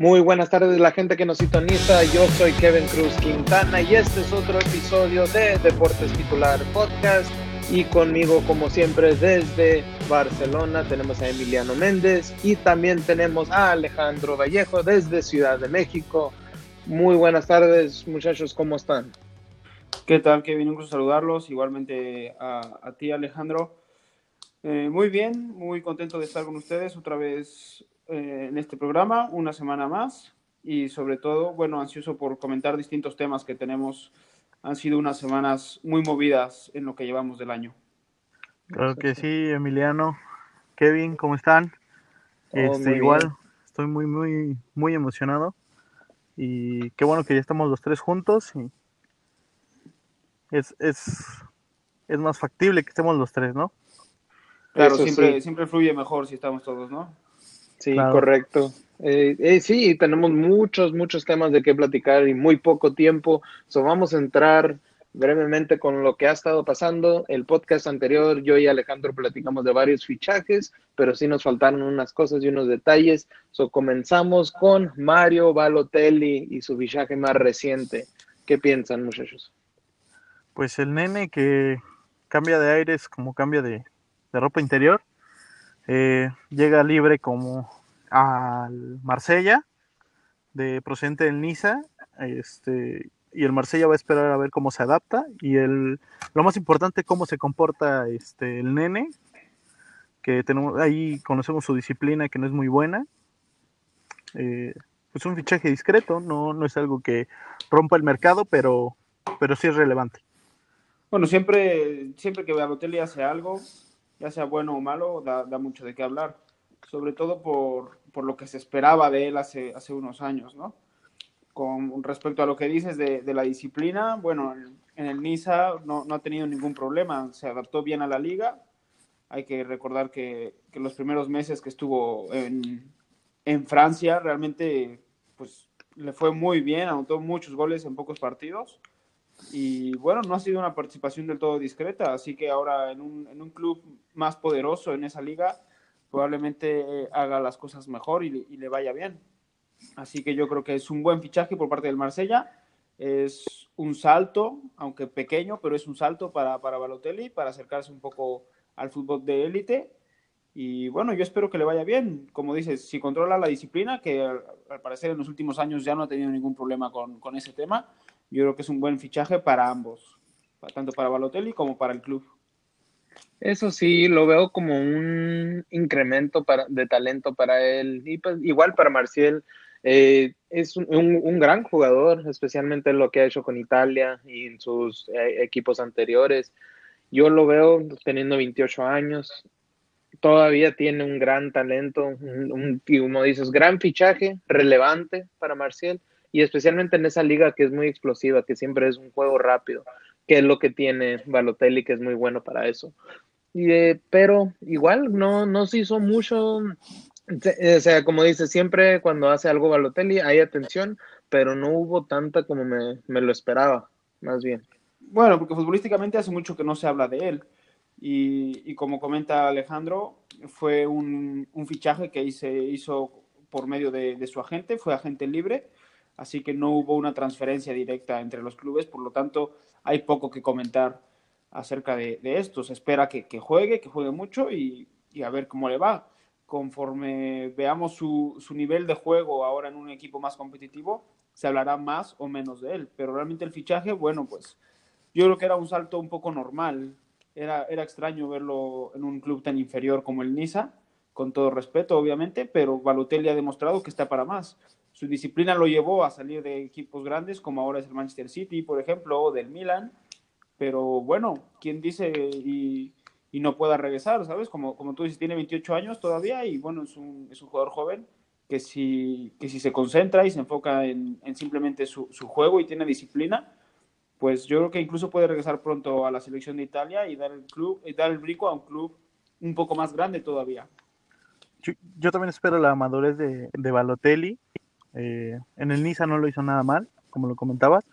Muy buenas tardes la gente que nos sintoniza. Yo soy Kevin Cruz Quintana y este es otro episodio de Deportes Titular Podcast. Y conmigo, como siempre, desde Barcelona tenemos a Emiliano Méndez y también tenemos a Alejandro Vallejo desde Ciudad de México. Muy buenas tardes, muchachos, ¿cómo están? ¿Qué tal, Kevin? Un gusto saludarlos. Igualmente a, ti, Alejandro. Eh, muy bien, muy contento de estar con ustedes otra vez eh, en este programa, una semana más. Y sobre todo, bueno, ansioso por comentar distintos temas que tenemos. Han sido unas semanas muy movidas en lo que llevamos del año. Claro que sí, Emiliano. Kevin, ¿cómo están? Este, igual, estoy muy, muy, muy emocionado. Y qué bueno que ya estamos los tres juntos. Y es, es, es más factible que estemos los tres, ¿no? Claro, siempre, siempre fluye mejor si estamos todos, ¿no? Sí, correcto. Eh, eh, sí, tenemos muchos, muchos temas de qué platicar y muy poco tiempo. So, vamos a entrar brevemente con lo que ha estado pasando. El podcast anterior, yo y Alejandro platicamos de varios fichajes, pero sí nos faltaron unas cosas y unos detalles. So, comenzamos con Mario Balotelli y su fichaje más reciente. ¿Qué piensan, muchachos? Pues el nene que cambia de aires como cambia de, ropa interior, eh, llega libre como al Marsella, de procedente del Niza, este, y el Marsella va a esperar a ver cómo se adapta, y el, lo más importante, cómo se comporta este, el nene, que tenemos, ahí conocemos su disciplina que no es muy buena, eh, pues un fichaje discreto, no, no es algo que rompa el mercado, pero, pero sí es relevante. Bueno, siempre, siempre que Balotelli hace algo, ya sea bueno o malo, da, mucho de qué hablar. Sobre todo por, lo que se esperaba de él hace, hace unos años, ¿no? Con respecto a lo que dices de, la disciplina, bueno, en el Niza no, ha tenido ningún problema, se adaptó bien a la liga. Hay que recordar que, los primeros meses que estuvo en, en Francia realmente pues le fue muy bien, anotó muchos goles en pocos partidos y bueno, no ha sido una participación del todo discreta, así que ahora en un, en un club más poderoso en esa liga, probablemente eh, haga las cosas mejor y, le vaya bien. Así que yo creo que es un buen fichaje por parte del Marsella. Es un salto, aunque pequeño, pero es un salto para, para Balotelli, para acercarse un poco al fútbol de élite. Y bueno, yo espero que le vaya bien. Como dices, si controla la disciplina, que al, parecer en los últimos años ya no ha tenido ningún problema con, con ese tema, yo creo que es un buen fichaje para ambos, tanto para Balotelli como para el club. Eso sí, lo veo como un incremento para, de talento para él y pues, igual para Marcial. Eh, es un, gran jugador, especialmente en lo que ha hecho con Italia y en sus eh, equipos anteriores. Yo lo veo teniendo 28 años, todavía tiene un gran talento, un, como dices, gran fichaje, relevante para Marcial y especialmente en esa liga que es muy explosiva, que siempre es un juego rápido, que es lo que tiene Balotelli, que es muy bueno para eso. Y, eh, pero igual no, no se hizo mucho, o sea, como dice, siempre cuando hace algo Balotelli hay atención, pero no hubo tanta como me, lo esperaba, más bien. Bueno, porque futbolísticamente hace mucho que no se habla de él. Y, como comenta Alejandro, fue un, fichaje que se hizo por medio de, de, su agente, fue agente libre así que no hubo una transferencia directa entre los clubes, por lo tanto hay poco que comentar acerca de, esto. Se espera que, juegue, que juegue mucho y, a ver cómo le va. Conforme veamos su, nivel de juego ahora en un equipo más competitivo, se hablará más o menos de él. Pero realmente el fichaje, bueno, pues yo creo que era un salto un poco normal. Era, era extraño verlo en un club tan inferior como el Niza, con todo respeto, obviamente, pero Balotelli ha demostrado que está para más su disciplina lo llevó a salir de equipos grandes, como ahora es el Manchester City, por ejemplo, o del Milan. Pero bueno, ¿quién dice y, no pueda regresar, sabes? Como, como tú dices, tiene 28 años todavía y bueno, es un, es un jugador joven que si, que si se concentra y se enfoca en, simplemente su, juego y tiene disciplina, pues yo creo que incluso puede regresar pronto a la selección de Italia y dar el club y dar el brinco a un club un poco más grande todavía. Yo, también espero la madurez de, de Balotelli eh, en el Niza no lo hizo nada mal, como lo comentabas.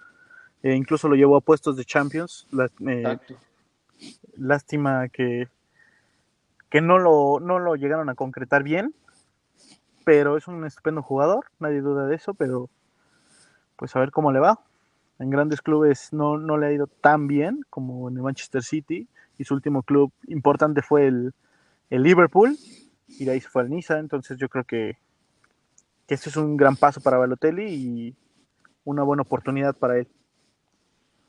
Eh, incluso lo llevó a puestos de Champions. Eh, lástima que, que no, lo, no lo llegaron a concretar bien. pero es un estupendo jugador, nadie duda de eso, pero pues a ver cómo le va. En grandes clubes no, no le ha ido tan bien como en el Manchester City y su último club importante fue el, el Liverpool y de ahí se fue al Niza, entonces yo creo que, que este es un gran paso para Balotelli y una buena oportunidad para él.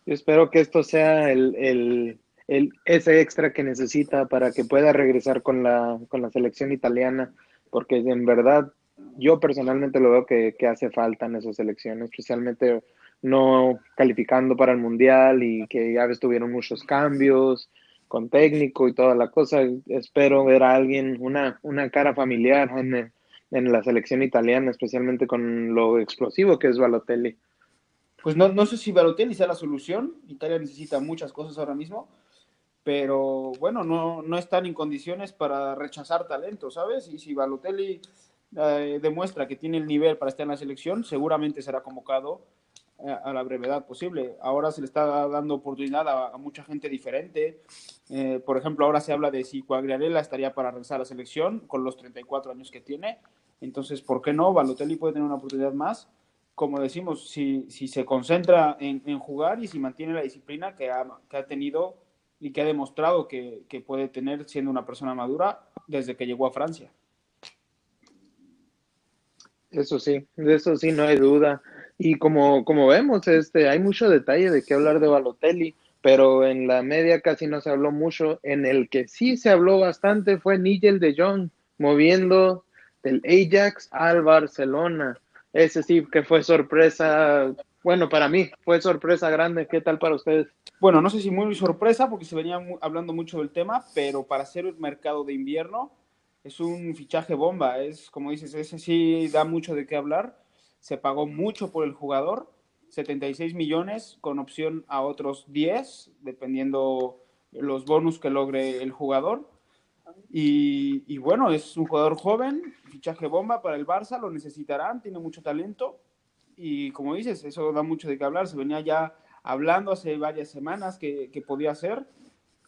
Yo espero que esto sea el, el, el, ese extra que necesita para que pueda regresar con la, con la selección italiana, porque en verdad yo personalmente lo veo que, que hace falta en esas selecciones, especialmente no calificando para el Mundial y que ya estuvieron muchos cambios, con técnico y toda la cosa. Espero ver a alguien, una, una cara familiar en la selección italiana, especialmente con lo explosivo que es Balotelli. Pues no, no sé si Balotelli sea la solución. Italia necesita muchas cosas ahora mismo, pero bueno, no, no están en condiciones para rechazar talento, ¿sabes? Y si Balotelli eh, demuestra que tiene el nivel para estar en la selección, seguramente será convocado a la brevedad posible. Ahora se le está dando oportunidad a, mucha gente diferente. Eh, por ejemplo, ahora se habla de si Cuagliarella estaría para regresar a la selección con los 34 años que tiene. Entonces, ¿por qué no? Balotelli puede tener una oportunidad más. Como decimos, si, si se concentra en, en, jugar y si mantiene la disciplina que ha, que ha tenido y que ha demostrado que, que puede tener siendo una persona madura desde que llegó a Francia. Eso sí, de eso sí, no hay duda. Y como, como vemos, este, hay mucho detalle de qué hablar de Balotelli, pero en la media casi no se habló mucho. En el que sí se habló bastante fue Nigel de Jong, moviendo del Ajax al Barcelona. Ese sí que fue sorpresa, bueno, para mí fue sorpresa grande. ¿Qué tal para ustedes? Bueno, no sé si muy sorpresa porque se venía hablando mucho del tema, pero para ser un mercado de invierno es un fichaje bomba. Es, como dices, ese sí da mucho de qué hablar se pagó mucho por el jugador, 76 millones con opción a otros 10, dependiendo los bonus que logre el jugador. Y, bueno, es un jugador joven, fichaje bomba para el Barça, lo necesitarán, tiene mucho talento. Y como dices, eso da mucho de qué hablar. Se venía ya hablando hace varias semanas que, que podía ser.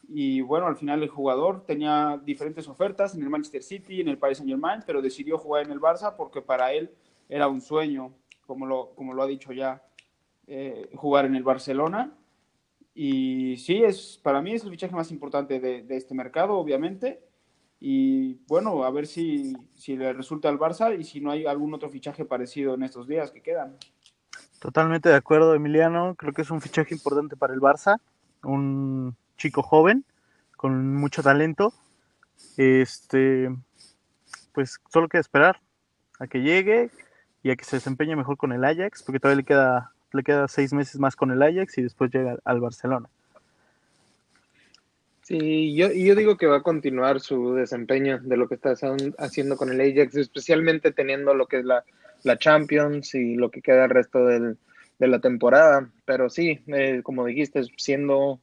Y bueno, al final el jugador tenía diferentes ofertas en el Manchester City, en el Paris Saint Germain, pero decidió jugar en el Barça porque para él era un sueño, como lo, como lo ha dicho ya, eh, jugar en el Barcelona. Y sí, es, para mí es el fichaje más importante de, de, este mercado, obviamente. Y bueno, a ver si, si le resulta al Barça y si no hay algún otro fichaje parecido en estos días que quedan. Totalmente de acuerdo, Emiliano. Creo que es un fichaje importante para el Barça. Un chico joven con mucho talento. Este, pues solo queda esperar a que llegue, y a que se desempeñe mejor con el Ajax, porque todavía le queda, le queda seis meses más con el Ajax y después llega al Barcelona. Sí, yo, yo digo que va a continuar su desempeño de lo que está haciendo con el Ajax, especialmente teniendo lo que es la, la Champions y lo que queda el resto del, de la temporada. Pero sí, eh, como dijiste, siendo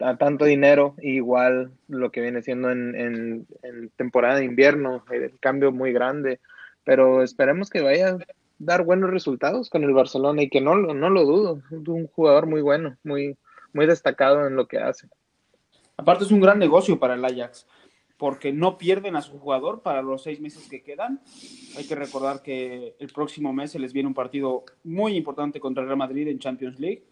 a tanto dinero, igual lo que viene siendo en, en, en temporada de invierno, el cambio muy grande pero esperemos que vaya a dar buenos resultados con el Barcelona y que no, no lo dudo, es un jugador muy bueno, muy, muy destacado en lo que hace. Aparte es un gran negocio para el Ajax, porque no pierden a su jugador para los seis meses que quedan. Hay que recordar que el próximo mes se les viene un partido muy importante contra el Real Madrid en Champions League.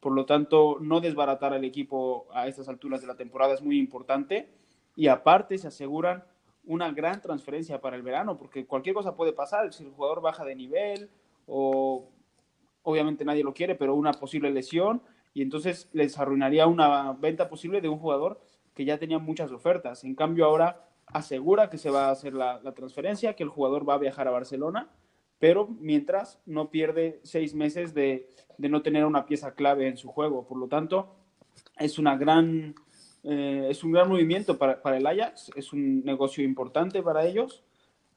Por lo tanto, no desbaratar al equipo a estas alturas de la temporada es muy importante. Y aparte se aseguran una gran transferencia para el verano, porque cualquier cosa puede pasar, si el jugador baja de nivel o obviamente nadie lo quiere, pero una posible lesión y entonces les arruinaría una venta posible de un jugador que ya tenía muchas ofertas. En cambio ahora asegura que se va a hacer la, la transferencia, que el jugador va a viajar a Barcelona, pero mientras no pierde seis meses de, de no tener una pieza clave en su juego. Por lo tanto, es una gran eh, es un gran movimiento para, para, el Ajax, es un negocio importante para ellos,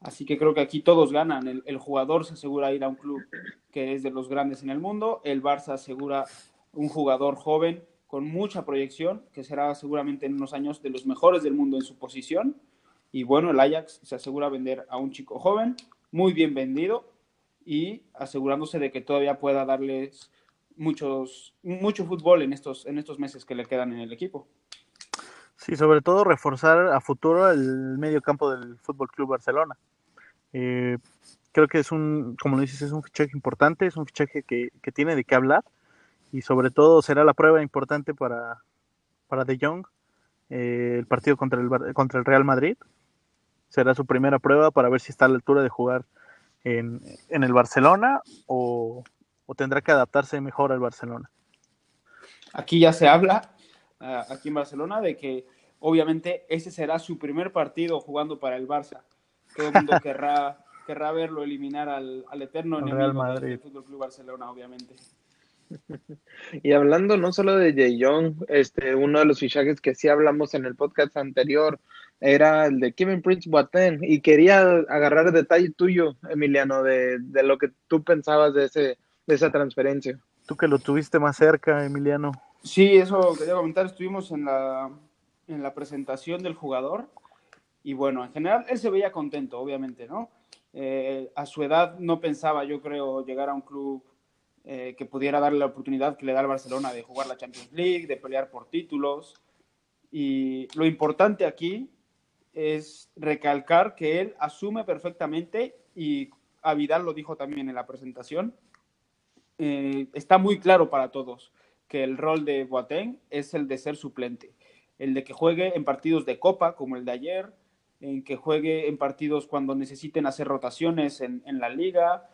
así que creo que aquí todos ganan. El, el, jugador se asegura ir a un club que es de los grandes en el mundo, el Barça asegura un jugador joven con mucha proyección, que será seguramente en unos años de los mejores del mundo en su posición, y bueno, el Ajax se asegura vender a un chico joven, muy bien vendido, y asegurándose de que todavía pueda darles muchos, mucho fútbol en estos, en estos meses que le quedan en el equipo. Sí, sobre todo reforzar a futuro el medio campo del Fútbol Club Barcelona, Eh, creo que es un, como lo dices, es un fichaje importante, es un fichaje que, que tiene de qué hablar y sobre todo será la prueba importante para, para De Jong eh, el partido contra el, contra el Real Madrid. Será su primera prueba para ver si está a la altura de jugar en, en el Barcelona o, o, tendrá que adaptarse mejor al Barcelona. Aquí ya se habla, aquí en Barcelona, de que obviamente ese será su primer partido jugando para el Barça. Todo el mundo querrá, querrá verlo eliminar al, al eterno enemigo Real del Madrid. Fútbol Club Barcelona, obviamente. Y hablando no solo de Jay Young, este, uno de los fichajes que sí hablamos en el podcast anterior era el de Kevin Prince Boateng y quería agarrar el detalle tuyo, Emiliano, de, de lo que tú pensabas de, ese, de esa transferencia. Tú que lo tuviste más cerca, Emiliano. Sí, eso quería comentar. Estuvimos en la, en la presentación del jugador y bueno, en general él se veía contento, obviamente, ¿no? Eh, a su edad no pensaba, yo creo, llegar a un club eh, que pudiera darle la oportunidad que le da al Barcelona de jugar la Champions League, de pelear por títulos. Y lo importante aquí es recalcar que él asume perfectamente, y a Vidal lo dijo también en la presentación, eh, está muy claro para todos que el rol de Boateng es el de ser suplente, el de que juegue en partidos de copa como el de ayer, en que juegue en partidos cuando necesiten hacer rotaciones en, la liga,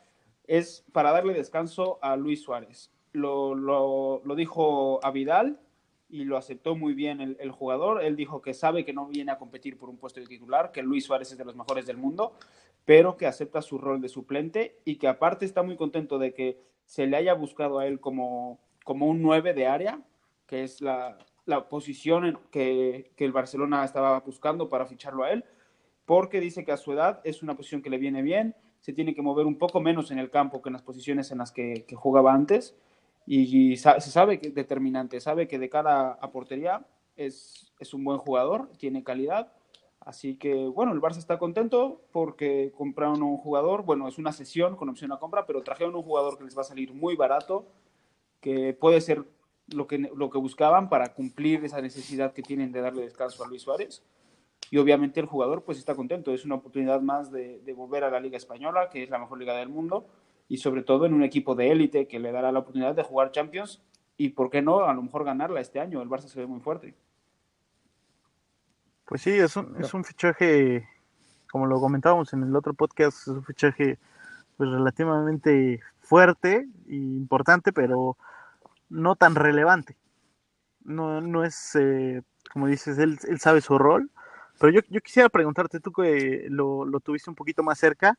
es para darle descanso a Luis Suárez. Lo, lo, lo dijo a Vidal y lo aceptó muy bien el, el, jugador. Él dijo que sabe que no viene a competir por un puesto de titular, que Luis Suárez es de los mejores del mundo, pero que acepta su rol de suplente y que aparte está muy contento de que se le haya buscado a él como, como un 9 de área, que es la, la posición que, que el Barcelona estaba buscando para ficharlo a él, porque dice que a su edad es una posición que le viene bien, se tiene que mover un poco menos en el campo que en las posiciones en las que, jugaba antes y, se sabe que es determinante, sabe que de cara a portería es, es, un buen jugador, tiene calidad, así que bueno, el Barça está contento porque compraron un jugador, bueno, es una sesión con opción a compra, pero trajeron un jugador que les va a salir muy barato, que puede ser lo que, lo que buscaban para cumplir esa necesidad que tienen de darle descanso a Luis Suárez y obviamente el jugador pues está contento, es una oportunidad más de, de, volver a la Liga Española, que es la mejor liga del mundo, y sobre todo en un equipo de élite que le dará la oportunidad de jugar Champions y, ¿por qué no?, a lo mejor ganarla este año, el Barça se ve muy fuerte. Pues sí, es un, es un fichaje, como lo comentábamos en el otro podcast, es un fichaje pues relativamente fuerte e importante, pero no tan relevante. No, no es, eh, como dices, él, él sabe su rol, pero yo, yo, quisiera preguntarte, tú que lo, lo tuviste un poquito más cerca,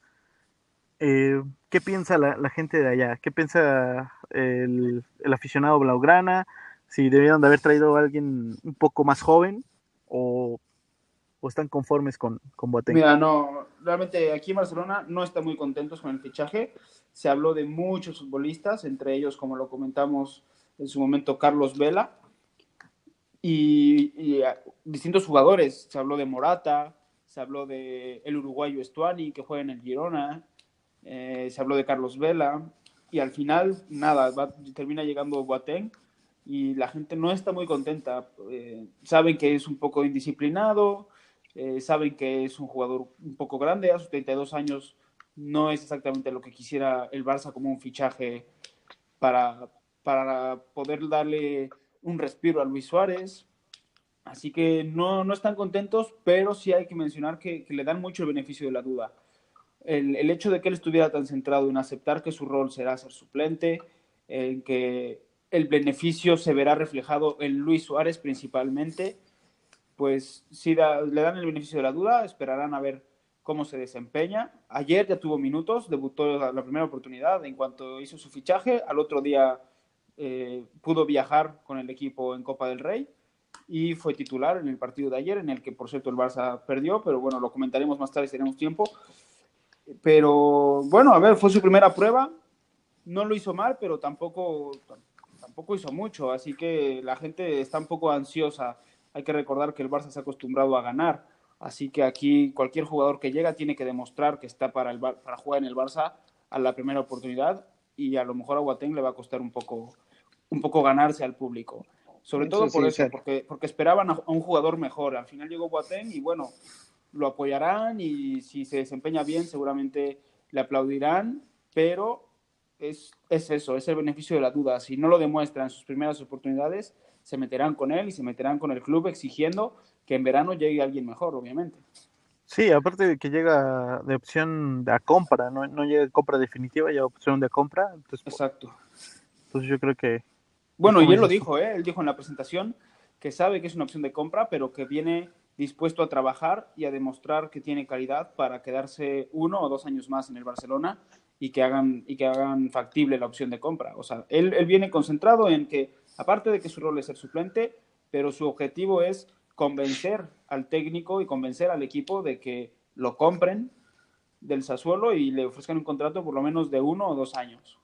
eh, ¿qué piensa la, gente de allá? ¿Qué piensa el, el, aficionado Blaugrana? Si debieron de haber traído a alguien un poco más joven o, o están conformes con, con Boateng? Mira, no, realmente aquí en Barcelona no están muy contentos con el fichaje. Se habló de muchos futbolistas, entre ellos, como lo comentamos en su momento, Carlos Vela, y, y a, distintos jugadores. Se habló de Morata, se habló de el uruguayo Estuani, que juega en el Girona, eh, se habló de Carlos Vela, y al final, nada, va, termina llegando Boateng, y la gente no está muy contenta. Eh, saben que es un poco indisciplinado, eh, saben que es un jugador un poco grande, a sus 32 años no es exactamente lo que quisiera el Barça como un fichaje para, para poder darle un respiro a Luis Suárez. Así que no, no están contentos, pero sí hay que mencionar que, que le dan mucho el beneficio de la duda. El, el, hecho de que él estuviera tan centrado en aceptar que su rol será ser suplente, en que el beneficio se verá reflejado en Luis Suárez principalmente, pues sí da, le dan el beneficio de la duda, esperarán a ver cómo se desempeña. Ayer ya tuvo minutos, debutó la, primera oportunidad en cuanto hizo su fichaje, al otro día eh, pudo viajar con el equipo en Copa del Rey y fue titular en el partido de ayer, en el que por cierto el Barça perdió, pero bueno, lo comentaremos más tarde si tenemos tiempo. Pero bueno, a ver, fue su primera prueba, no lo hizo mal, pero tampoco, tampoco hizo mucho, así que la gente está un poco ansiosa. Hay que recordar que el Barça se ha acostumbrado a ganar, así que aquí cualquier jugador que llega tiene que demostrar que está para, el, para jugar en el Barça a la primera oportunidad y a lo mejor a Boateng le va a costar un poco un poco ganarse al público. Sobre todo por sí, eso, sí. porque, porque esperaban a, un jugador mejor. Al final llegó Boateng y bueno, lo apoyarán y si se desempeña bien seguramente le aplaudirán, pero es, es eso, es el beneficio de la duda. Si no lo demuestra en sus primeras oportunidades, se meterán con él y se meterán con el club exigiendo que en verano llegue alguien mejor, obviamente. Sí, aparte de que llega de opción de compra, no, no llega de compra definitiva, ya opción de compra. Entonces, Exacto. Entonces yo creo que... Bueno, y él lo dijo, ¿eh? él dijo en la presentación que sabe que es una opción de compra, pero que viene dispuesto a trabajar y a demostrar que tiene calidad para quedarse uno o dos años más en el Barcelona y que hagan, y que hagan factible la opción de compra. O sea, él, él viene concentrado en que, aparte de que su rol es ser suplente, pero su objetivo es convencer al técnico y convencer al equipo de que lo compren del Sassuolo y le ofrezcan un contrato por lo menos de uno o dos años.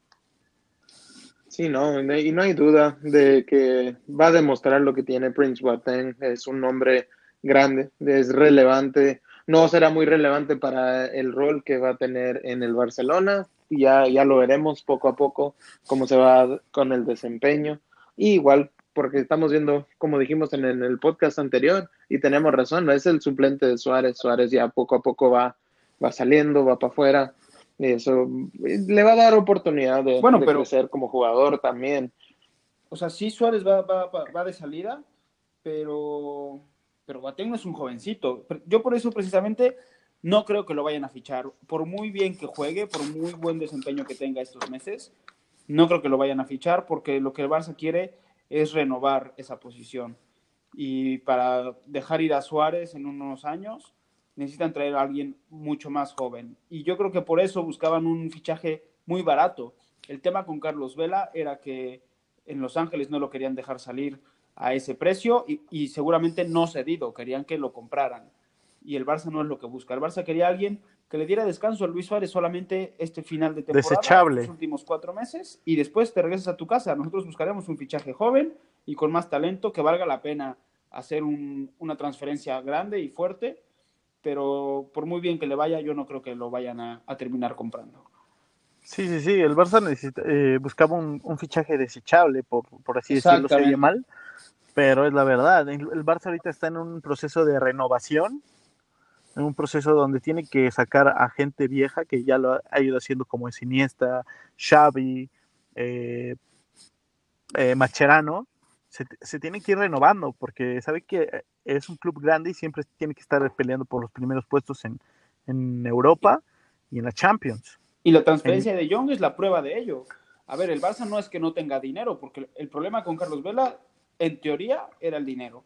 Sí, no, y no hay duda de que va a demostrar lo que tiene Prince Boateng. Es un hombre grande, es relevante. No será muy relevante para el rol que va a tener en el Barcelona. Ya, ya lo veremos poco a poco cómo se va con el desempeño. Y igual porque estamos viendo, como dijimos en, el podcast anterior, y tenemos razón, no es el suplente de Suárez. Suárez ya poco a poco va, va saliendo, va para afuera. Y eso le va a dar oportunidad de, bueno, pero, crecer como jugador también. O sea, sí Suárez va, va, va de salida, pero, pero Boateng no es un jovencito. Yo por eso precisamente no creo que lo vayan a fichar. Por muy bien que juegue, por muy buen desempeño que tenga estos meses, no creo que lo vayan a fichar porque lo que el Barça quiere es renovar esa posición. Y para dejar ir a Suárez en unos años, necesitan traer a alguien mucho más joven. Y yo creo que por eso buscaban un fichaje muy barato. El tema con Carlos Vela era que en Los Ángeles no lo querían dejar salir a ese precio y, y seguramente no cedido, querían que lo compraran. Y el Barça no es lo que busca. El Barça quería a alguien que le diera descanso a Luis Suárez solamente este final de temporada, Desechable. los últimos cuatro meses, y después te regresas a tu casa. Nosotros buscaremos un fichaje joven y con más talento que valga la pena hacer un, una transferencia grande y fuerte, pero por muy bien que le vaya, yo no creo que lo vayan a, a terminar comprando. Sí, sí, sí, el Barça necesita, eh, buscaba un, un, fichaje desechable, por, por así decirlo, se oye mal, pero es la verdad. El, el Barça ahorita está en un proceso de renovación en un proceso donde tiene que sacar a gente vieja que ya lo ha ido haciendo como es Iniesta, Xavi, eh, eh, Macherano, se, se, tiene que ir renovando porque sabe que es un club grande y siempre tiene que estar peleando por los primeros puestos en, en Europa y en la Champions. Y la transferencia en... de Young es la prueba de ello. A ver, el Barça no es que no tenga dinero, porque el problema con Carlos Vela, en teoría, era el dinero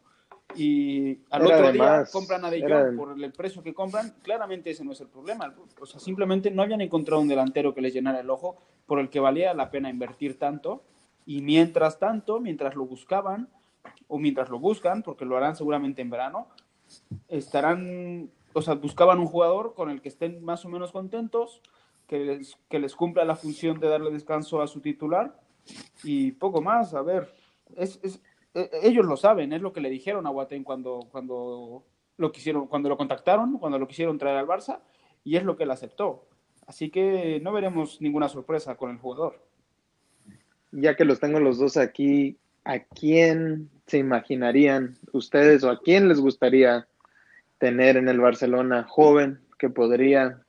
y al era otro día más, compran a De Jong por el precio que compran, claramente ese no es el problema. O sea, simplemente no habían encontrado un delantero que les llenara el ojo por el que valía la pena invertir tanto. Y mientras tanto, mientras lo buscaban, o mientras lo buscan, porque lo harán seguramente en verano, estarán, o sea, buscaban un jugador con el que estén más o menos contentos, que les, que les cumpla la función de darle descanso a su titular y poco más. A ver, es, es ellos lo saben, es lo que le dijeron a Guatén cuando, cuando lo quisieron, cuando lo contactaron, cuando lo quisieron traer al Barça, y es lo que él aceptó. Así que no veremos ninguna sorpresa con el jugador. Ya que los tengo los dos aquí, ¿a quién se imaginarían ustedes o a quién les gustaría tener en el Barcelona joven que podría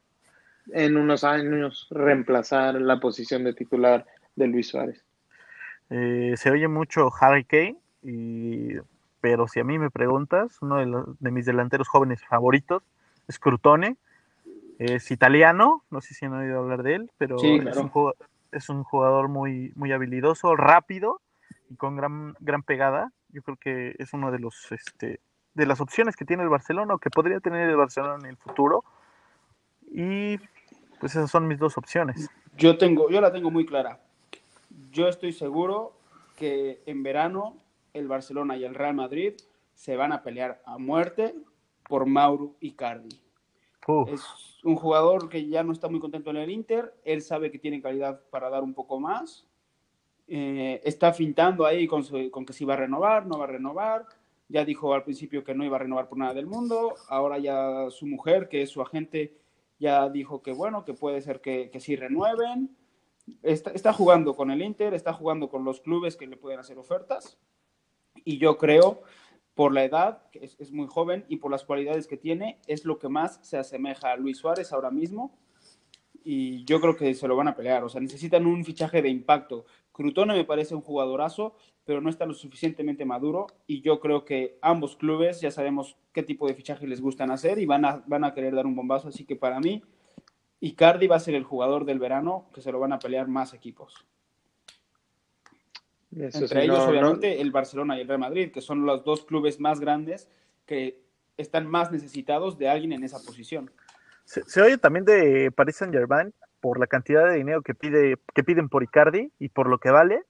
en unos años reemplazar la posición de titular de Luis Suárez? Eh, se oye mucho Harry Kane, y, pero si a mí me preguntas, uno de, los, de mis delanteros jóvenes favoritos es Crutone, es italiano, no sé si han oído hablar de él, pero sí, claro. es, un jugador, es, un jugador, muy, muy habilidoso, rápido y con gran, gran pegada. Yo creo que es uno de los este, de las opciones que tiene el Barcelona o que podría tener el Barcelona en el futuro. Y pues esas son mis dos opciones. Yo tengo, yo la tengo muy clara. Yo estoy seguro que en verano el Barcelona y el Real Madrid se van a pelear a muerte por Mauro Icardi. Uh. Es un jugador que ya no está muy contento en el Inter, él sabe que tiene calidad para dar un poco más, eh, está fintando ahí con, su, con, que si va a renovar, no va a renovar, ya dijo al principio que no iba a renovar por nada del mundo, ahora ya su mujer, que es su agente, ya dijo que bueno, que puede ser que, que sí renueven, está, está jugando con el Inter, está jugando con los clubes que le pueden hacer ofertas, y yo creo, por la edad, que es, muy joven, y por las cualidades que tiene, es lo que más se asemeja a Luis Suárez ahora mismo. Y yo creo que se lo van a pelear. O sea, necesitan un fichaje de impacto. Crutone me parece un jugadorazo, pero no está lo suficientemente maduro. Y yo creo que ambos clubes ya sabemos qué tipo de fichaje les gustan hacer y van a, van a querer dar un bombazo. Así que para mí, Icardi va a ser el jugador del verano que se lo van a pelear más equipos. Eso Entre sí, ellos, no, obviamente, no... el Barcelona y el Real Madrid, que son los dos clubes más grandes que están más necesitados de alguien en esa posición. Se, se oye también de Paris Saint Germain por la cantidad de dinero que pide que piden por Icardi y por lo que vale.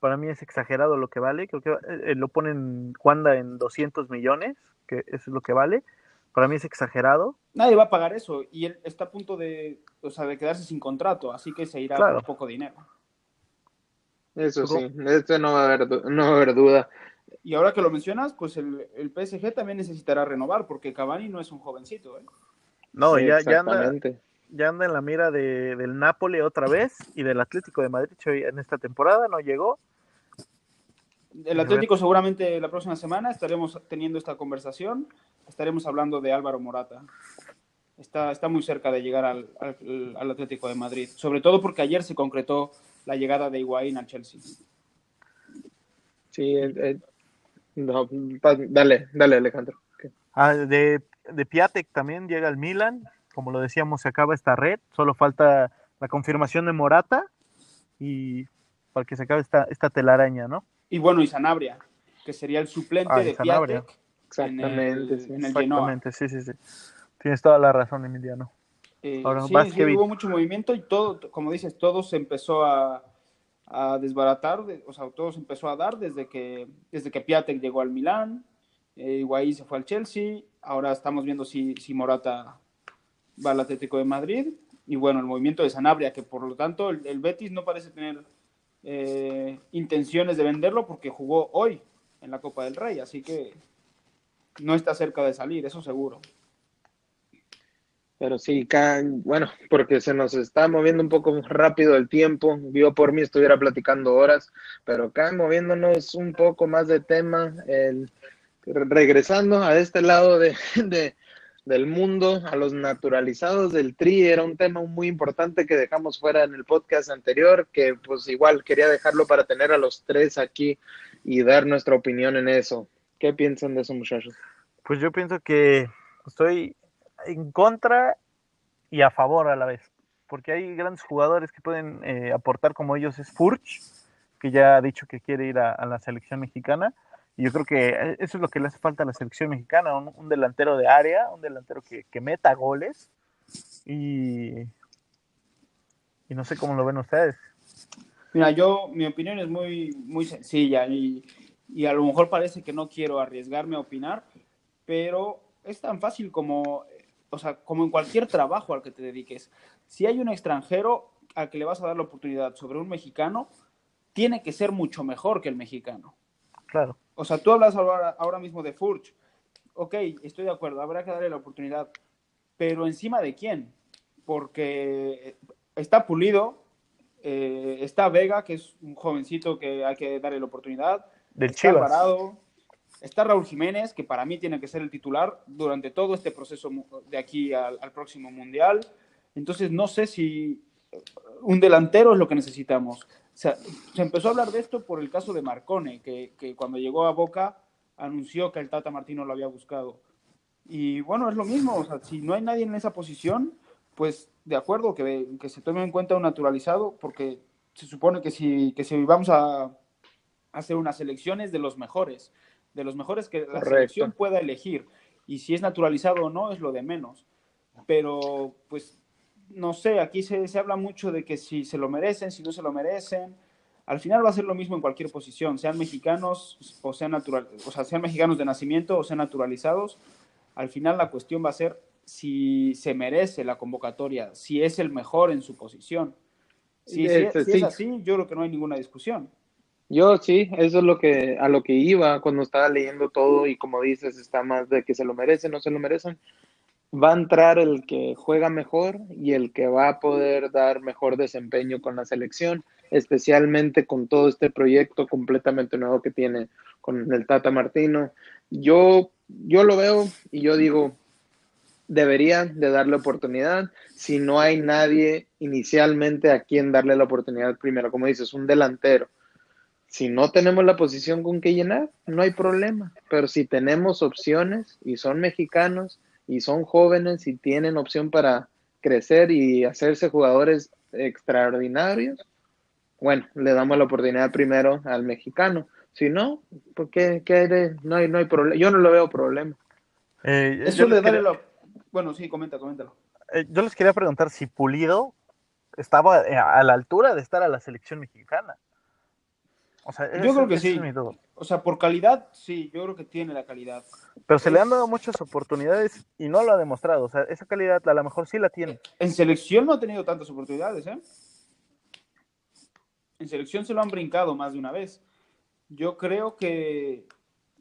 Para mí es exagerado lo que vale. Creo que eh, lo ponen Wanda en 200 millones, que eso es lo que vale. Para mí es exagerado. Nadie va a pagar eso y él está a punto de, o sea, de quedarse sin contrato, así que se irá claro. por poco dinero. Eso sí, este no va, a haber, no va a haber duda. Y ahora que lo mencionas, pues el, el, PSG también necesitará renovar, porque Cavani no es un jovencito. ¿eh? No, sí, ya, ya, anda, ya anda en la mira de, del Napoli otra vez y del Atlético de Madrid en esta temporada, no llegó. El Atlético seguramente la próxima semana estaremos teniendo esta conversación, estaremos hablando de Álvaro Morata. Está, está muy cerca de llegar al, al, al Atlético de Madrid, sobre todo porque ayer se concretó la llegada de Higuaín al Chelsea. Sí, eh, eh, no, dale, dale Alejandro. Ah, de, de Piatek también llega al Milan, como lo decíamos, se acaba esta red, solo falta la confirmación de Morata y para que se acabe esta, esta telaraña, ¿no? Y bueno, y Sanabria, que sería el suplente ah, de Sanabria. Piatek Exactamente, en el, sí. en el Exactamente, sí, sí, sí. Tienes toda la razón, Emiliano. Eh, Ahora, sí, sí hubo mucho movimiento y todo, como dices, todo se empezó a, a desbaratar, de, o sea, todo se empezó a dar desde que, desde que Piatek llegó al Milán, eh, Higuaín se fue al Chelsea, ahora estamos viendo si, si Morata va al Atlético de Madrid, y bueno, el movimiento de Sanabria, que por lo tanto el, el Betis no parece tener eh, intenciones de venderlo porque jugó hoy en la Copa del Rey, así que no está cerca de salir, eso seguro. Pero sí, cada, bueno, porque se nos está moviendo un poco rápido el tiempo. Yo por mí estuviera platicando horas, pero acá moviéndonos un poco más de tema, el, regresando a este lado de, de, del mundo, a los naturalizados del TRI, era un tema muy importante que dejamos fuera en el podcast anterior, que pues igual quería dejarlo para tener a los tres aquí y dar nuestra opinión en eso. ¿Qué piensan de eso, muchachos? Pues yo pienso que estoy en contra y a favor a la vez, porque hay grandes jugadores que pueden eh, aportar como ellos es Furch, que ya ha dicho que quiere ir a, la selección mexicana, y yo creo que eso es lo que le hace falta a la selección mexicana, un, un delantero de área, un delantero que, que meta goles, y, y no sé cómo lo ven ustedes. Mira, yo, mi opinión es muy, muy sencilla, y, y a lo mejor parece que no quiero arriesgarme a opinar, pero es tan fácil como o sea, como en cualquier trabajo al que te dediques, si hay un extranjero al que le vas a dar la oportunidad sobre un mexicano, tiene que ser mucho mejor que el mexicano. Claro. O sea, tú hablas ahora, ahora mismo de Furch. Ok, estoy de acuerdo, habrá que darle la oportunidad. Pero encima de quién? Porque está Pulido, eh, está Vega, que es un jovencito que hay que darle la oportunidad. Del está Chivas. Alvarado, Está Raúl Jiménez, que para mí tiene que ser el titular durante todo este proceso de aquí al, al, próximo Mundial. Entonces, no sé si un delantero es lo que necesitamos. O sea, se empezó a hablar de esto por el caso de Marcone, que, que, cuando llegó a Boca anunció que el Tata Martino lo había buscado. Y bueno, es lo mismo. O sea, si no hay nadie en esa posición, pues de acuerdo que, que se tome en cuenta un naturalizado, porque se supone que si, que si vamos a hacer unas elecciones de los mejores de los mejores que la Correcto. selección pueda elegir. Y si es naturalizado o no, es lo de menos. Pero, pues, no sé, aquí se, se, habla mucho de que si se lo merecen, si no se lo merecen. Al final va a ser lo mismo en cualquier posición, sean mexicanos o sean, natural, o sea, sean mexicanos de nacimiento o sean naturalizados. Al final la cuestión va a ser si se merece la convocatoria, si es el mejor en su posición. Si, si, si es así, yo creo que no hay ninguna discusión. Yo sí, eso es lo que a lo que iba cuando estaba leyendo todo y como dices, está más de que se lo merecen, no se lo merecen. Va a entrar el que juega mejor y el que va a poder dar mejor desempeño con la selección, especialmente con todo este proyecto completamente nuevo que tiene con el Tata Martino. yo, yo lo veo y yo digo, deberían de darle oportunidad si no hay nadie inicialmente a quien darle la oportunidad primero, como dices, un delantero. Si no tenemos la posición con que llenar, no hay problema, pero si tenemos opciones y son mexicanos y son jóvenes y tienen opción para crecer y hacerse jugadores extraordinarios, bueno, le damos la oportunidad primero al mexicano. Si no, ¿por qué, no hay, no hay problema? Yo no lo veo problema. Eh, Eso le darle la bueno, sí, comenta, coméntalo. Eh, yo les quería preguntar si Pulido estaba eh, a la altura de estar a la selección mexicana. O sea, yo creo que sí. O sea, por calidad, sí, yo creo que tiene la calidad. Pero se le han dado muchas oportunidades y no lo ha demostrado. O sea, esa calidad a lo mejor sí la tiene. En selección no ha tenido tantas oportunidades, ¿eh? En selección se lo han brincado más de una vez. Yo creo que,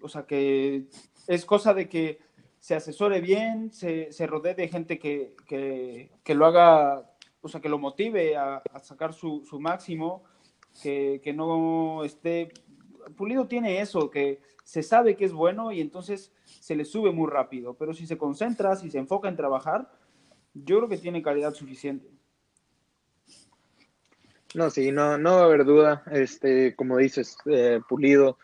o sea, que es cosa de que se asesore bien, se, se rodee de gente que, lo haga, o sea, que lo motive a, sacar su, máximo, que, no esté... Pulido tiene eso, que se sabe que es bueno y entonces se le sube muy rápido, pero si se concentra, si se enfoca en trabajar, yo creo que tiene calidad suficiente. No, sí, no, no va a haber duda, este, como dices, eh, Pulido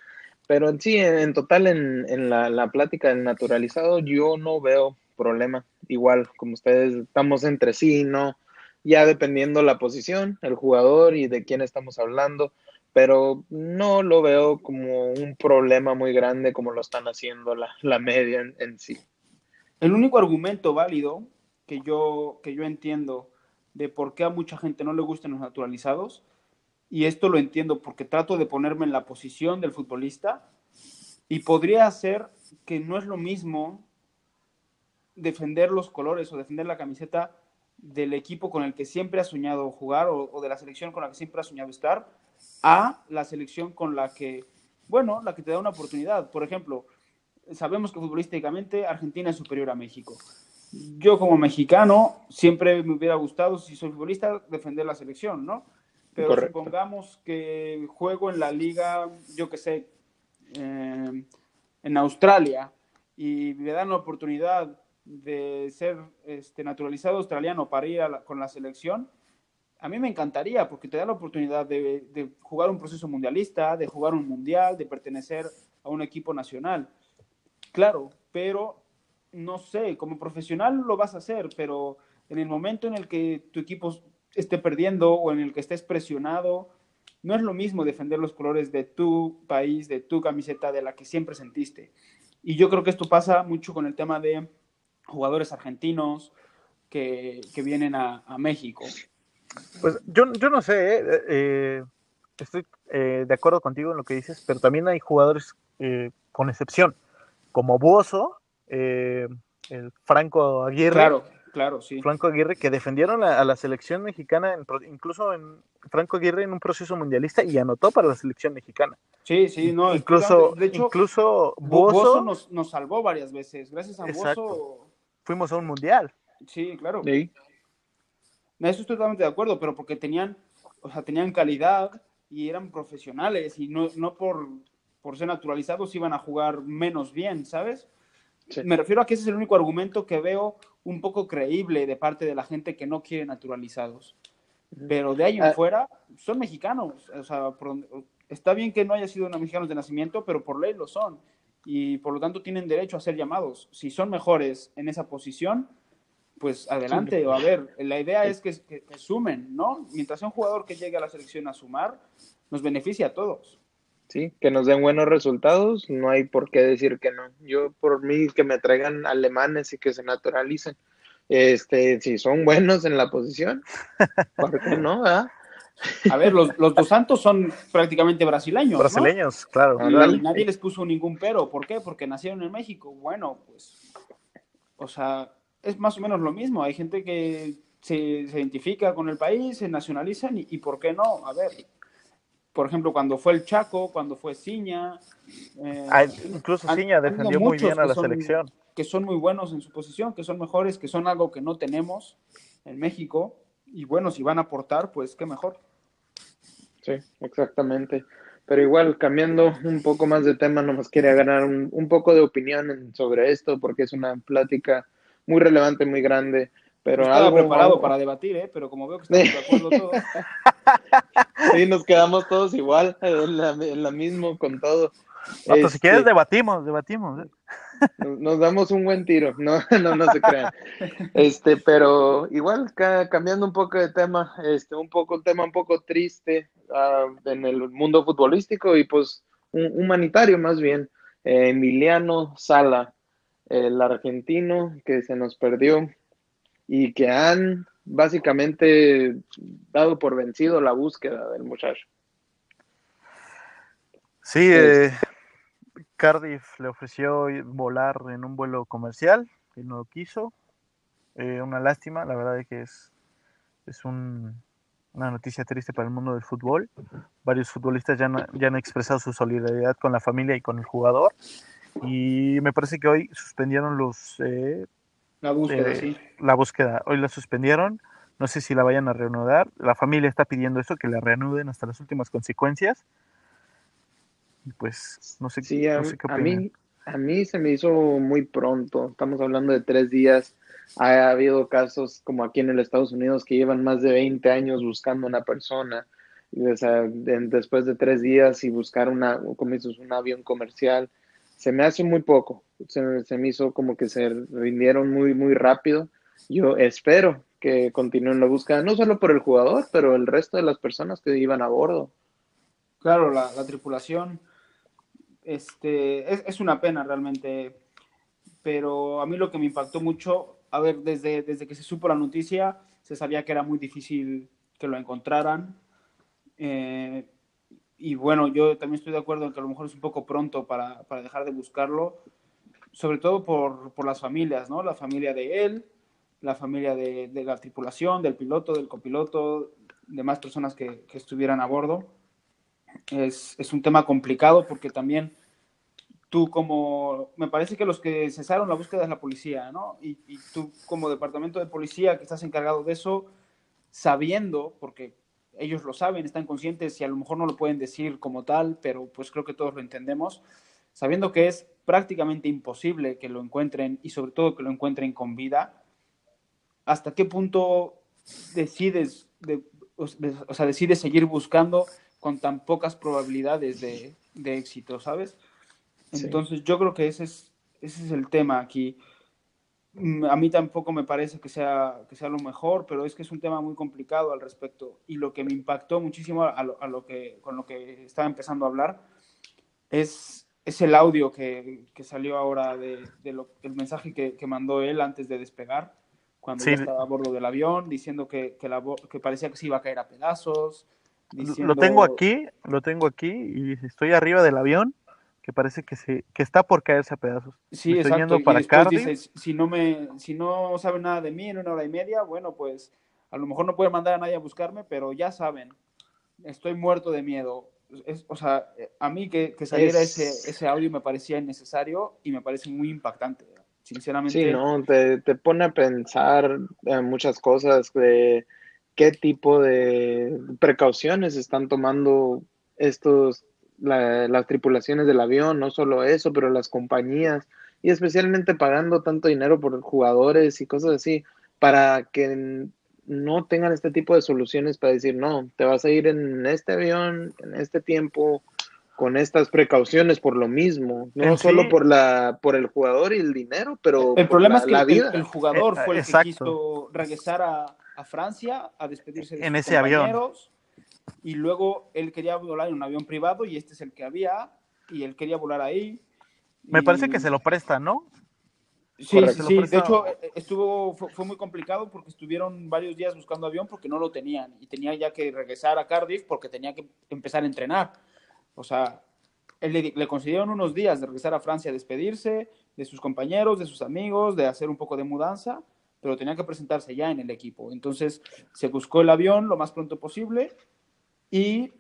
pero en sí, en, total, en, la, plática del naturalizado, yo no veo problema. Igual, como ustedes, estamos entre sí, ¿no? Ya dependiendo la posición, el jugador y de quién estamos hablando, pero no lo veo como un problema muy grande como lo están haciendo la, media en, en, sí. El único argumento válido que yo, que yo entiendo de por qué a mucha gente no le gustan los naturalizados y esto lo entiendo porque trato de ponerme en la posición del futbolista y podría ser que no es lo mismo defender los colores o defender la camiseta del equipo con el que siempre ha soñado jugar o, de la selección con la que siempre ha soñado estar a la selección con la que, bueno, la que te da una oportunidad. Por ejemplo, sabemos que futbolísticamente Argentina es superior a México. Yo como mexicano siempre me hubiera gustado, si soy futbolista, defender la selección, ¿no? Pero supongamos que juego en la liga, yo que sé, eh, en Australia y me dan la oportunidad de ser este, naturalizado australiano para ir con la selección, a mí me encantaría porque te da la oportunidad de, de, jugar un proceso mundialista, de jugar un mundial, de pertenecer a un equipo nacional. Claro, pero no sé, como profesional lo vas a hacer, pero en el momento en el que tu equipo esté perdiendo o en el que estés presionado. No es lo mismo defender los colores de tu país, de tu camiseta, de la que siempre sentiste. Y yo creo que esto pasa mucho con el tema de jugadores argentinos que, vienen a, México. Pues yo, yo no sé, eh, eh, estoy eh, de acuerdo contigo en lo que dices, pero también hay jugadores con excepción, como Buoso, el Franco Aguirre. Claro Claro, sí. Franco Aguirre, que defendieron a, la selección mexicana, incluso en Franco Aguirre en un proceso mundialista y anotó para la selección mexicana. Sí, sí, no. Incluso, de hecho, incluso Bozo, nos, salvó varias veces. Gracias a Bozo. Fuimos a un mundial. Sí, claro. Sí. Eso estoy totalmente de acuerdo, pero porque tenían, o sea, tenían calidad y eran profesionales y no, no por, por ser naturalizados iban a jugar menos bien, ¿sabes? Me refiero a que ese es el único argumento que veo un poco creíble de parte de la gente que no quiere naturalizados. Pero de ahí en ah. fuera, son mexicanos. O sea, está bien que no haya sido mexicanos de nacimiento, pero por ley lo son. Y por lo tanto tienen derecho a ser llamados. Si son mejores en esa posición, pues adelante. O a ver, la idea es que, que, que sumen, ¿no? Mientras sea un jugador que llegue a la selección a sumar, nos beneficia a todos. ¿sí? Que nos den buenos resultados, no hay por qué decir que no. Yo por mí que me traigan alemanes y que se naturalicen. Este, si son buenos en la posición, ¿por qué no? Ah? A ver, los, los dos santos son prácticamente brasileños. Brasileños, claro. Y nadie les puso ningún pero. ¿Por qué? Porque nacieron en México. Bueno, pues, o sea, es más o menos lo mismo. Hay gente que se, identifica con el país, se nacionalizan y, y ¿por qué no? A ver, por ejemplo, cuando fue el Chaco, cuando fue Ciña. Eh, ah, incluso Ciña defendió muy bien a la selección. Que son muy buenos en su posición, que son mejores, que son algo que no tenemos en México. Y bueno, si van a aportar, pues qué mejor. Sí, exactamente. Pero igual, cambiando un poco más de tema, nomás quería ganar un, un poco de opinión sobre esto, porque es una plática muy relevante, muy grande. Pero Estaba algo, preparado algo- para debatir, ¿eh? pero como veo que estamos de acuerdo todos. Sí, nos quedamos todos igual, en la, en la mismo con todo. Si Este, quieres, debatimos, debatimos. ¿eh? Nos, nos damos un buen tiro, no, no, no se crean. Este, pero igual, ca- cambiando un poco de tema, este, un poco, un tema un poco triste ah, en el mundo futbolístico y pues un- humanitario más bien. Eh, Emiliano Sala, el argentino que se nos perdió y que han básicamente dado por vencido la búsqueda del muchacho. Sí, eh, Cardiff le ofreció volar en un vuelo comercial, y no lo quiso. Eh, una lástima, la verdad es que es, es un- una noticia triste para el mundo del fútbol. Varios futbolistas ya han, ya han expresado su solidaridad con la familia y con el jugador. Y me parece que hoy suspendieron los, eh, La búsqueda, eh, sí. la búsqueda. Hoy la suspendieron. No sé si la vayan a reanudar. La familia está pidiendo eso, que la reanuden hasta las últimas consecuencias. Y pues, no sé, Sí, a, no sé qué a mí, a mí se me hizo muy pronto. Estamos hablando de tres días. Ha habido casos como aquí en el Estados Unidos que llevan más de 20 años buscando una persona. Y, o sea, de- después de tres días y buscar una, como dices, un avión comercial, se me hace muy poco. Se, me- se me hizo como que se rindieron muy, muy rápido. Yo espero que continúen la búsqueda, no solo por el jugador, pero el resto de las personas que iban a bordo. Claro, la, la tripulación este, es, es una pena realmente, pero a mí lo que me impactó mucho, a ver, desde, desde que se supo la noticia, se sabía que era muy difícil que lo encontraran. eh, y bueno, yo también estoy de acuerdo en que a lo mejor es un poco pronto para, para dejar de buscarlo, sobre todo por, por las familias, ¿no? La familia de él, la familia de, de la tripulación, del piloto, del copiloto, demás personas que, que estuvieran a bordo es, es, un tema complicado porque también tú como, me parece que los que cesaron la búsqueda es la policía, ¿no? Y, y, tú como departamento de policía que estás encargado de eso, sabiendo, porque ellos lo saben, están conscientes y a lo mejor no lo pueden decir como tal, pero pues creo que todos lo entendemos, sabiendo que es prácticamente imposible que lo encuentren y sobre todo que lo encuentren con vida, ¿hasta qué punto decides, de, o sea, decides seguir buscando con tan pocas probabilidades de, de éxito, ¿sabes? Entonces sí. yo creo que ese es, ese es el tema aquí. Mm, A mí tampoco me parece que sea, que sea lo mejor, pero es que es un tema muy complicado al respecto. Y lo que me impactó muchísimo a lo, a lo que, con lo que estaba empezando a hablar es, es el audio que, que salió ahora de, de el mensaje que, que, mandó él antes de despegar, cuando sí. ya estaba a bordo del avión, diciendo que, que, la, que parecía que se iba a caer a pedazos. Diciendo... Lo tengo aquí, lo tengo aquí y estoy arriba del avión que parece que se que está por caerse a pedazos. Sí, Me exacto. Estoy para y Cardiff. dices, si no me si no saben nada de mí en una hora y media, bueno, pues a lo mejor no pueden mandar a nadie a buscarme, pero ya saben, estoy muerto de miedo. Es, o sea, a mí que, que saliera es... ese, ese audio me parecía innecesario y me parece muy impactante. Sinceramente. Sí, no, te, te pone a pensar en muchas cosas de qué tipo de precauciones están tomando estos la, las tripulaciones del avión, no solo eso, pero las compañías, y especialmente pagando tanto dinero por jugadores y cosas así, para que no tengan este tipo de soluciones para decir, no, te vas a ir en este avión, en este tiempo, con estas precauciones por lo mismo, no En solo sí. por la por el jugador y el dinero, pero El por problema la, es que la el, vida. el jugador Eh, fue el exacto. que quiso regresar a, a Francia a despedirse de En sus ese avión. compañeros y luego él quería volar en un avión privado y este es el que había y él quería volar ahí. Me y- parece que se lo presta, ¿no? Sí, Correcto. sí, De hecho, eh, estuvo, fue, fue muy complicado porque estuvieron varios días buscando avión porque no lo tenían y tenía ya que regresar a Cardiff porque tenía que empezar a entrenar. O sea, él le, le concedieron unos días de regresar a Francia a despedirse de sus compañeros, de sus amigos, de hacer un poco de mudanza, pero tenía que presentarse ya en el equipo. Entonces, se buscó el avión lo más pronto posible y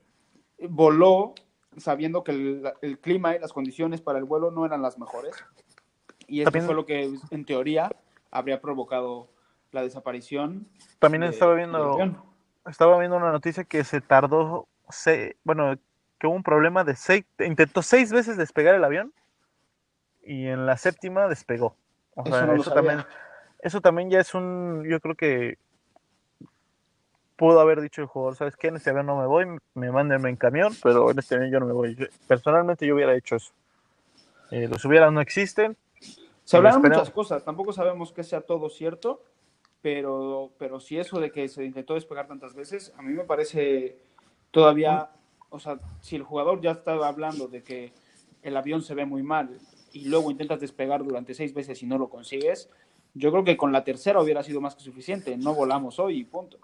voló sabiendo que el, el clima y las condiciones para el vuelo no eran las mejores. Y También- fue lo que, en teoría, habría provocado la desaparición. También de- estaba viendo, estaba viendo una noticia que se tardó, se, bueno, que hubo un problema de seis, intentó seis veces despegar el avión y en la séptima despegó. O Eso sea, no eso, también, eso también ya es un, yo creo que pudo haber dicho el jugador, ¿sabes qué? En este avión no me voy, me mándenme en camión, pero en este avión yo no me voy. Personalmente yo hubiera hecho eso. Eh, los hubieras no existen. Se hablaron muchas cosas, tampoco sabemos que sea todo cierto, pero, pero si eso de que se intentó despegar tantas veces, a mí me parece todavía, o sea, si el jugador ya estaba hablando de que el avión se ve muy mal y luego intentas despegar durante seis veces y no lo consigues, yo creo que con la tercera hubiera sido más que suficiente, no volamos hoy y punto.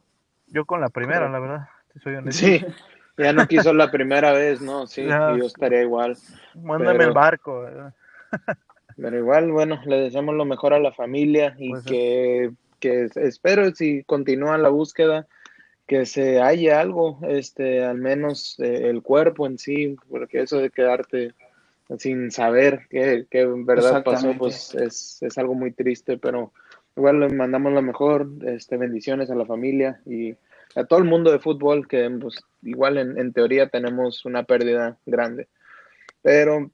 Yo con la primera, la verdad. te soy honesto. Sí, ya no quiso la primera vez, ¿no? Sí, Ya. yo estaría igual. Mándame Pero- el barco. ¿verdad? Pero igual, bueno, le deseamos lo mejor a la familia y Pues sí. que, que espero si continúa la búsqueda que se halle algo, este, al menos eh, el cuerpo en sí, porque eso de quedarte sin saber qué, qué en verdad pasó, pues es, es algo muy triste, pero igual le mandamos lo mejor, este, bendiciones a la familia y a todo el mundo de fútbol, que pues, igual en, en teoría tenemos una pérdida grande. Pero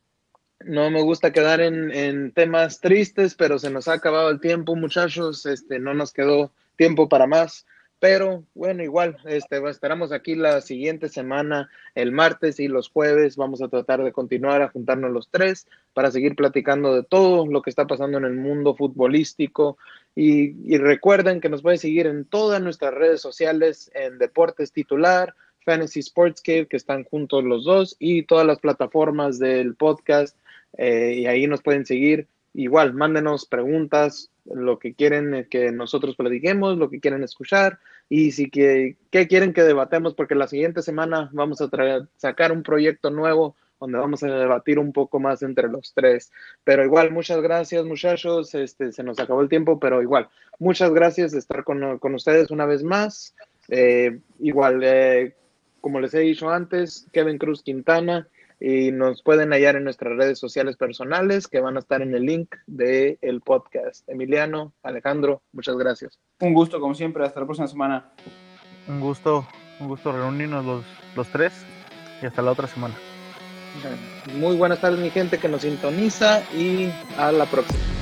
no me gusta quedar en, en temas tristes, pero se nos ha acabado el tiempo, muchachos. Este, no nos quedó tiempo para más. Pero bueno, igual, este, estaremos aquí la siguiente semana, el martes y los jueves. Vamos a tratar de continuar a juntarnos los tres para seguir platicando de todo lo que está pasando en el mundo futbolístico. Y, recuerden que nos pueden seguir en todas nuestras redes sociales, en Deportes Titular, Fantasy Sportscape, que están juntos los dos, y todas las plataformas del podcast eh, y ahí nos pueden seguir. Igual, mándenos preguntas, lo que quieren eh, que nosotros platiquemos, lo que quieren escuchar y si que, qué quieren que debatemos, porque la siguiente semana vamos a sacar un proyecto nuevo donde vamos a debatir un poco más entre los tres. Pero igual, muchas gracias muchachos, este, se nos acabó el tiempo, pero igual, muchas gracias de estar con, con ustedes una vez más. Eh, igual, eh, como les he dicho antes, Kevin Cruz Quintana, y nos pueden hallar en nuestras redes sociales personales que van a estar en el link del el podcast. Emiliano, Alejandro, muchas gracias. Un gusto, como siempre, hasta la próxima semana. Un gusto, un gusto reunirnos los, los tres y hasta la otra semana. Muy buenas tardes mi gente que nos sintoniza y a la próxima.